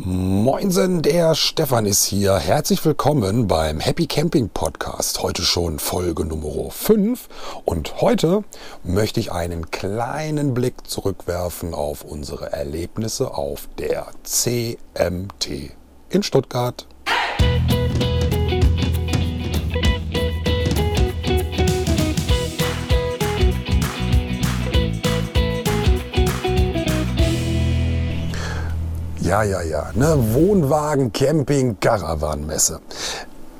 Moinsen, der Stefan ist hier. Herzlich willkommen beim Happy Camping Podcast. Heute schon Folge Nummer 5 und heute möchte ich einen kleinen Blick zurückwerfen auf unsere Erlebnisse auf der CMT in Stuttgart. Ja, ja, ja. Ne? Wohnwagen, Camping, Caravanmesse.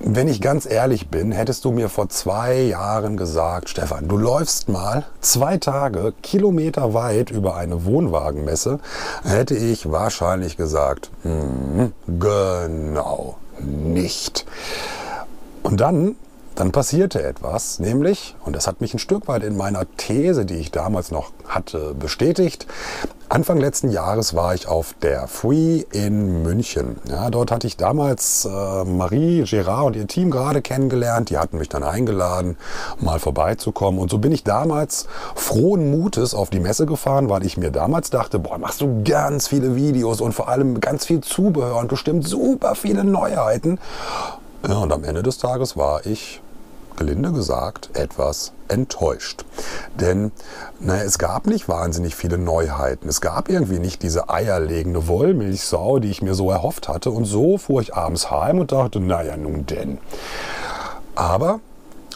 Wenn ich ganz ehrlich bin, hättest du mir vor zwei Jahren gesagt, Stefan, du läufst mal zwei Tage Kilometer weit über eine Wohnwagenmesse, hätte ich wahrscheinlich gesagt, mm, genau nicht. Und dann dann passierte etwas, nämlich, und das hat mich ein Stück weit in meiner These, die ich damals noch hatte, bestätigt. Anfang letzten Jahres war ich auf der Free in München. Ja, dort hatte ich damals äh, Marie, Gérard und ihr Team gerade kennengelernt. Die hatten mich dann eingeladen, mal vorbeizukommen. Und so bin ich damals frohen Mutes auf die Messe gefahren, weil ich mir damals dachte, boah, machst du ganz viele Videos und vor allem ganz viel Zubehör und bestimmt super viele Neuheiten. Ja, und am Ende des Tages war ich gelinde gesagt, etwas enttäuscht. Denn naja, es gab nicht wahnsinnig viele Neuheiten. Es gab irgendwie nicht diese eierlegende Wollmilchsau, die ich mir so erhofft hatte. Und so fuhr ich abends heim und dachte, naja, nun denn. Aber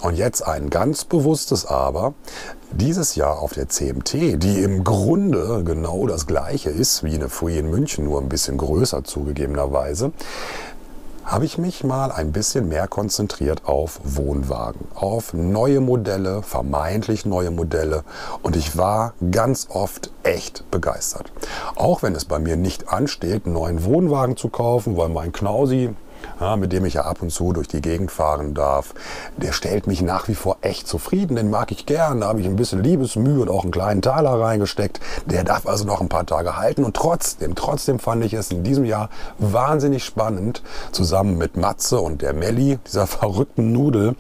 und jetzt ein ganz bewusstes Aber. Dieses Jahr auf der CMT, die im Grunde genau das gleiche ist wie eine Free in München, nur ein bisschen größer zugegebenerweise, habe ich mich mal ein bisschen mehr konzentriert auf Wohnwagen, auf neue Modelle, vermeintlich neue Modelle und ich war ganz oft echt begeistert. Auch wenn es bei mir nicht ansteht, einen neuen Wohnwagen zu kaufen, weil mein Knausi ja, mit dem ich ja ab und zu durch die Gegend fahren darf, der stellt mich nach wie vor echt zufrieden. Den mag ich gern. Da habe ich ein bisschen Liebesmühe und auch einen kleinen Taler reingesteckt. Der darf also noch ein paar Tage halten. Und trotzdem, trotzdem fand ich es in diesem Jahr wahnsinnig spannend, zusammen mit Matze und der Melli, dieser verrückten Nudel,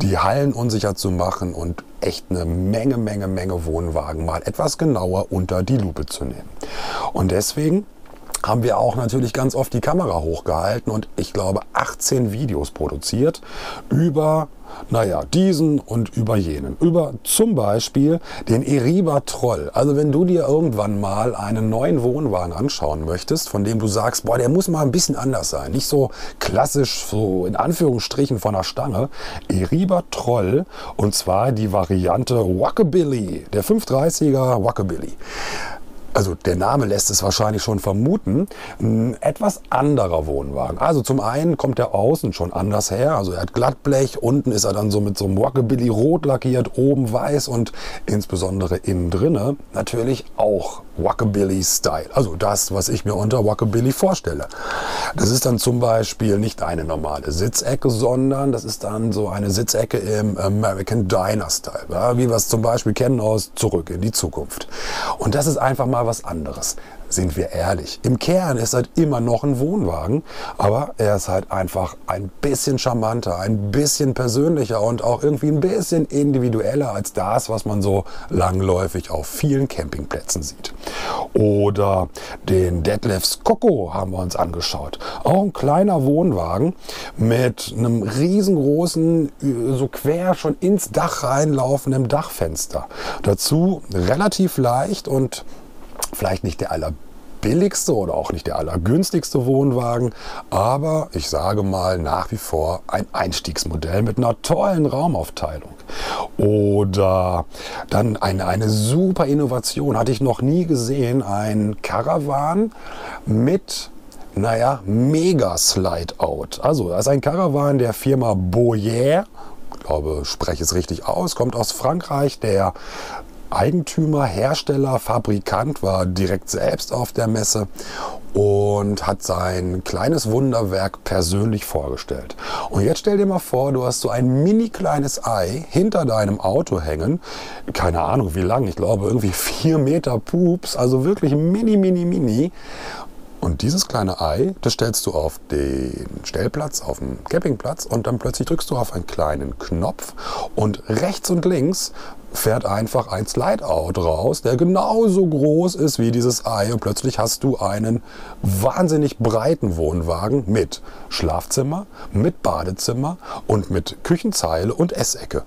die Hallen unsicher zu machen und echt eine Menge, Menge, Menge Wohnwagen mal etwas genauer unter die Lupe zu nehmen. Und deswegen haben wir auch natürlich ganz oft die Kamera hochgehalten und ich glaube 18 Videos produziert über, naja, diesen und über jenen. Über zum Beispiel den Eriba Troll. Also wenn du dir irgendwann mal einen neuen Wohnwagen anschauen möchtest, von dem du sagst, boah, der muss mal ein bisschen anders sein. Nicht so klassisch, so in Anführungsstrichen von der Stange. Eriba Troll und zwar die Variante Wackabilly, der 530er Wackabilly also der Name lässt es wahrscheinlich schon vermuten, ein etwas anderer Wohnwagen. Also zum einen kommt er außen schon anders her, also er hat Glattblech, unten ist er dann so mit so einem Rockabilly rot lackiert, oben weiß und insbesondere innen drinne natürlich auch Rockabilly-Style. Also das, was ich mir unter Rockabilly vorstelle. Das ist dann zum Beispiel nicht eine normale Sitzecke, sondern das ist dann so eine Sitzecke im American Diner-Style, ja, wie wir es zum Beispiel kennen aus Zurück in die Zukunft. Und das ist einfach mal was anderes sind wir ehrlich. Im Kern ist halt immer noch ein Wohnwagen, aber er ist halt einfach ein bisschen charmanter, ein bisschen persönlicher und auch irgendwie ein bisschen individueller als das, was man so langläufig auf vielen Campingplätzen sieht. Oder den Detlefs Coco haben wir uns angeschaut. Auch ein kleiner Wohnwagen mit einem riesengroßen, so quer schon ins Dach reinlaufenden Dachfenster. Dazu relativ leicht und vielleicht nicht der allerbilligste oder auch nicht der allergünstigste Wohnwagen, aber ich sage mal nach wie vor ein Einstiegsmodell mit einer tollen Raumaufteilung. Oder dann eine, eine super Innovation, hatte ich noch nie gesehen, ein Caravan mit naja, mega Slide-Out. Also, das ist ein Caravan der Firma Boyer. Ich glaube, spreche es richtig aus, kommt aus Frankreich. Der Eigentümer, Hersteller, Fabrikant war direkt selbst auf der Messe und hat sein kleines Wunderwerk persönlich vorgestellt. Und jetzt stell dir mal vor, du hast so ein mini kleines Ei hinter deinem Auto hängen. Keine Ahnung wie lang, ich glaube irgendwie vier Meter Pups, also wirklich mini, mini, mini. Und dieses kleine Ei, das stellst du auf den Stellplatz, auf den Campingplatz und dann plötzlich drückst du auf einen kleinen Knopf und rechts und links fährt einfach ein Slide-Out raus, der genauso groß ist wie dieses Ei und plötzlich hast du einen wahnsinnig breiten Wohnwagen mit Schlafzimmer, mit Badezimmer und mit Küchenzeile und Essecke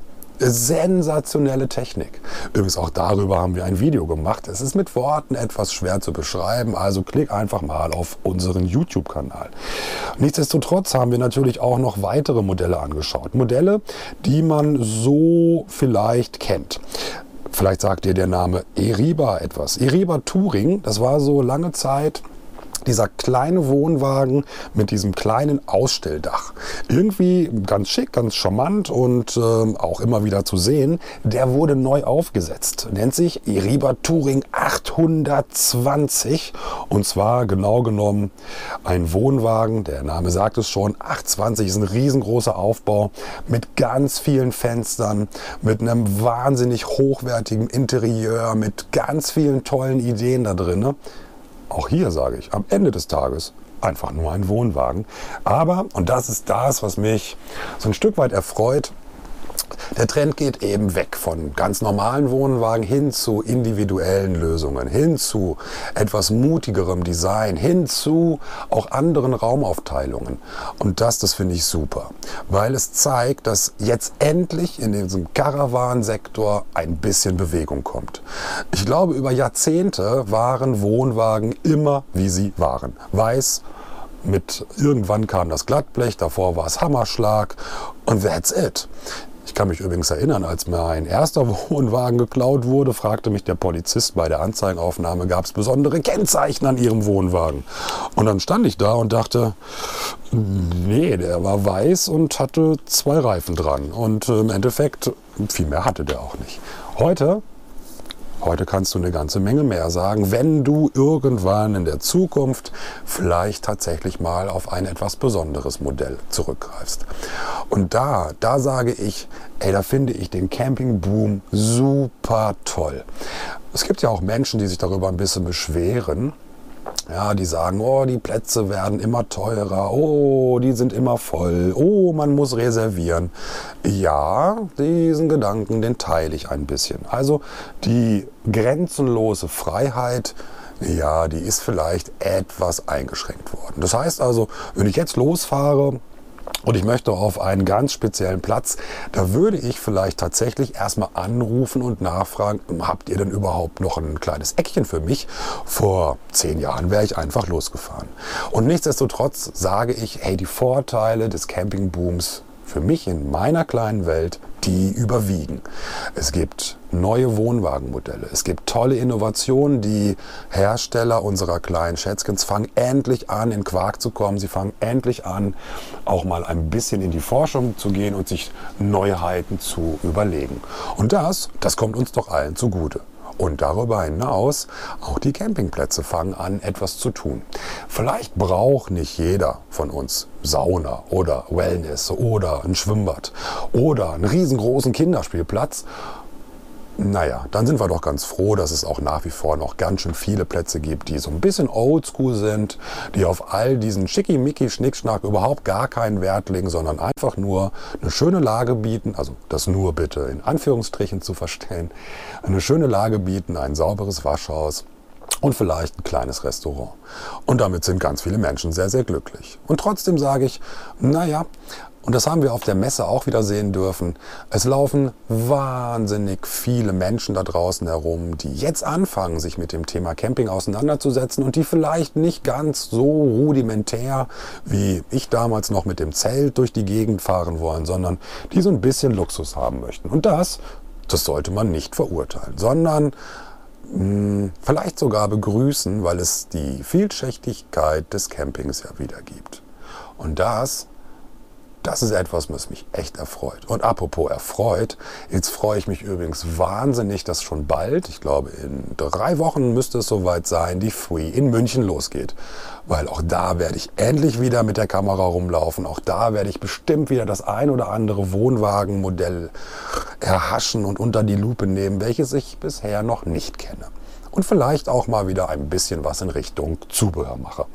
sensationelle Technik. Übrigens auch darüber haben wir ein Video gemacht. Es ist mit Worten etwas schwer zu beschreiben, also klick einfach mal auf unseren YouTube-Kanal. Nichtsdestotrotz haben wir natürlich auch noch weitere Modelle angeschaut. Modelle, die man so vielleicht kennt. Vielleicht sagt dir der Name Eriba etwas. Eriba Touring, das war so lange Zeit dieser kleine Wohnwagen mit diesem kleinen Ausstelldach. Irgendwie ganz schick, ganz charmant und äh, auch immer wieder zu sehen. Der wurde neu aufgesetzt. Nennt sich Iriba Touring 820 und zwar genau genommen ein Wohnwagen. Der Name sagt es schon. 820 ist ein riesengroßer Aufbau mit ganz vielen Fenstern, mit einem wahnsinnig hochwertigen Interieur, mit ganz vielen tollen Ideen da drin. Auch hier sage ich, am Ende des Tages einfach nur ein Wohnwagen. Aber, und das ist das, was mich so ein Stück weit erfreut, der Trend geht eben weg von ganz normalen Wohnwagen hin zu individuellen Lösungen, hin zu etwas mutigerem Design, hin zu auch anderen Raumaufteilungen. Und das, das finde ich super, weil es zeigt, dass jetzt endlich in diesem Caravan-Sektor ein bisschen Bewegung kommt. Ich glaube, über Jahrzehnte waren Wohnwagen immer, wie sie waren. Weiß, mit irgendwann kam das Glattblech, davor war es Hammerschlag und that's it. Ich kann mich übrigens erinnern, als mein erster Wohnwagen geklaut wurde, fragte mich der Polizist bei der Anzeigenaufnahme, gab es besondere Kennzeichen an ihrem Wohnwagen. Und dann stand ich da und dachte, nee, der war weiß und hatte zwei Reifen dran. Und im Endeffekt, viel mehr hatte der auch nicht. Heute Heute kannst du eine ganze Menge mehr sagen, wenn du irgendwann in der Zukunft vielleicht tatsächlich mal auf ein etwas besonderes Modell zurückgreifst. Und da, da sage ich, ey, da finde ich den Campingboom super toll. Es gibt ja auch Menschen, die sich darüber ein bisschen beschweren, ja, die sagen, oh, die Plätze werden immer teurer, oh, die sind immer voll, oh, man muss reservieren. Ja, diesen Gedanken, den teile ich ein bisschen. Also die grenzenlose Freiheit, ja, die ist vielleicht etwas eingeschränkt worden. Das heißt also, wenn ich jetzt losfahre, und ich möchte auf einen ganz speziellen Platz, da würde ich vielleicht tatsächlich erstmal anrufen und nachfragen, habt ihr denn überhaupt noch ein kleines Eckchen für mich? Vor zehn Jahren wäre ich einfach losgefahren. Und nichtsdestotrotz sage ich, hey, die Vorteile des Campingbooms für mich in meiner kleinen Welt, die überwiegen. Es gibt neue Wohnwagenmodelle. Es gibt tolle Innovationen. Die Hersteller unserer kleinen Schätzkens fangen endlich an, in Quark zu kommen. Sie fangen endlich an, auch mal ein bisschen in die Forschung zu gehen und sich Neuheiten zu überlegen. Und das, das kommt uns doch allen zugute. Und darüber hinaus, auch die Campingplätze fangen an, etwas zu tun. Vielleicht braucht nicht jeder von uns Sauna oder Wellness oder ein Schwimmbad oder einen riesengroßen Kinderspielplatz, naja, dann sind wir doch ganz froh, dass es auch nach wie vor noch ganz schön viele Plätze gibt, die so ein bisschen oldschool sind, die auf all diesen Schickimicki-Schnickschnack überhaupt gar keinen Wert legen, sondern einfach nur eine schöne Lage bieten, also das nur bitte in Anführungsstrichen zu verstehen, eine schöne Lage bieten, ein sauberes Waschhaus, und vielleicht ein kleines Restaurant. Und damit sind ganz viele Menschen sehr, sehr glücklich. Und trotzdem sage ich, naja, und das haben wir auf der Messe auch wieder sehen dürfen. Es laufen wahnsinnig viele Menschen da draußen herum, die jetzt anfangen, sich mit dem Thema Camping auseinanderzusetzen und die vielleicht nicht ganz so rudimentär wie ich damals noch mit dem Zelt durch die Gegend fahren wollen, sondern die so ein bisschen Luxus haben möchten. Und das, das sollte man nicht verurteilen, sondern vielleicht sogar begrüßen, weil es die Vielschichtigkeit des Campings ja wieder gibt. Und das das ist etwas, was mich echt erfreut. Und apropos erfreut, jetzt freue ich mich übrigens wahnsinnig, dass schon bald, ich glaube in drei Wochen müsste es soweit sein, die Free in München losgeht. Weil auch da werde ich endlich wieder mit der Kamera rumlaufen. Auch da werde ich bestimmt wieder das ein oder andere Wohnwagenmodell erhaschen und unter die Lupe nehmen, welches ich bisher noch nicht kenne. Und vielleicht auch mal wieder ein bisschen was in Richtung Zubehör mache.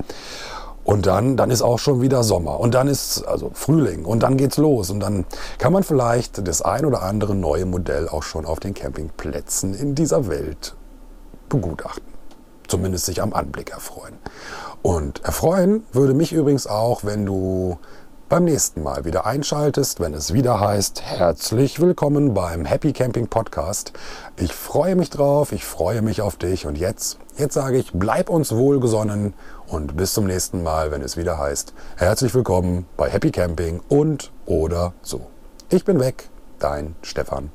Und dann, dann ist auch schon wieder Sommer und dann ist also Frühling und dann geht's los und dann kann man vielleicht das ein oder andere neue Modell auch schon auf den Campingplätzen in dieser Welt begutachten. Zumindest sich am Anblick erfreuen. Und erfreuen würde mich übrigens auch, wenn du beim nächsten Mal wieder einschaltest, wenn es wieder heißt, herzlich willkommen beim Happy Camping Podcast. Ich freue mich drauf, ich freue mich auf dich und jetzt, jetzt sage ich, bleib uns wohlgesonnen und bis zum nächsten Mal, wenn es wieder heißt, herzlich willkommen bei Happy Camping und oder so. Ich bin weg, dein Stefan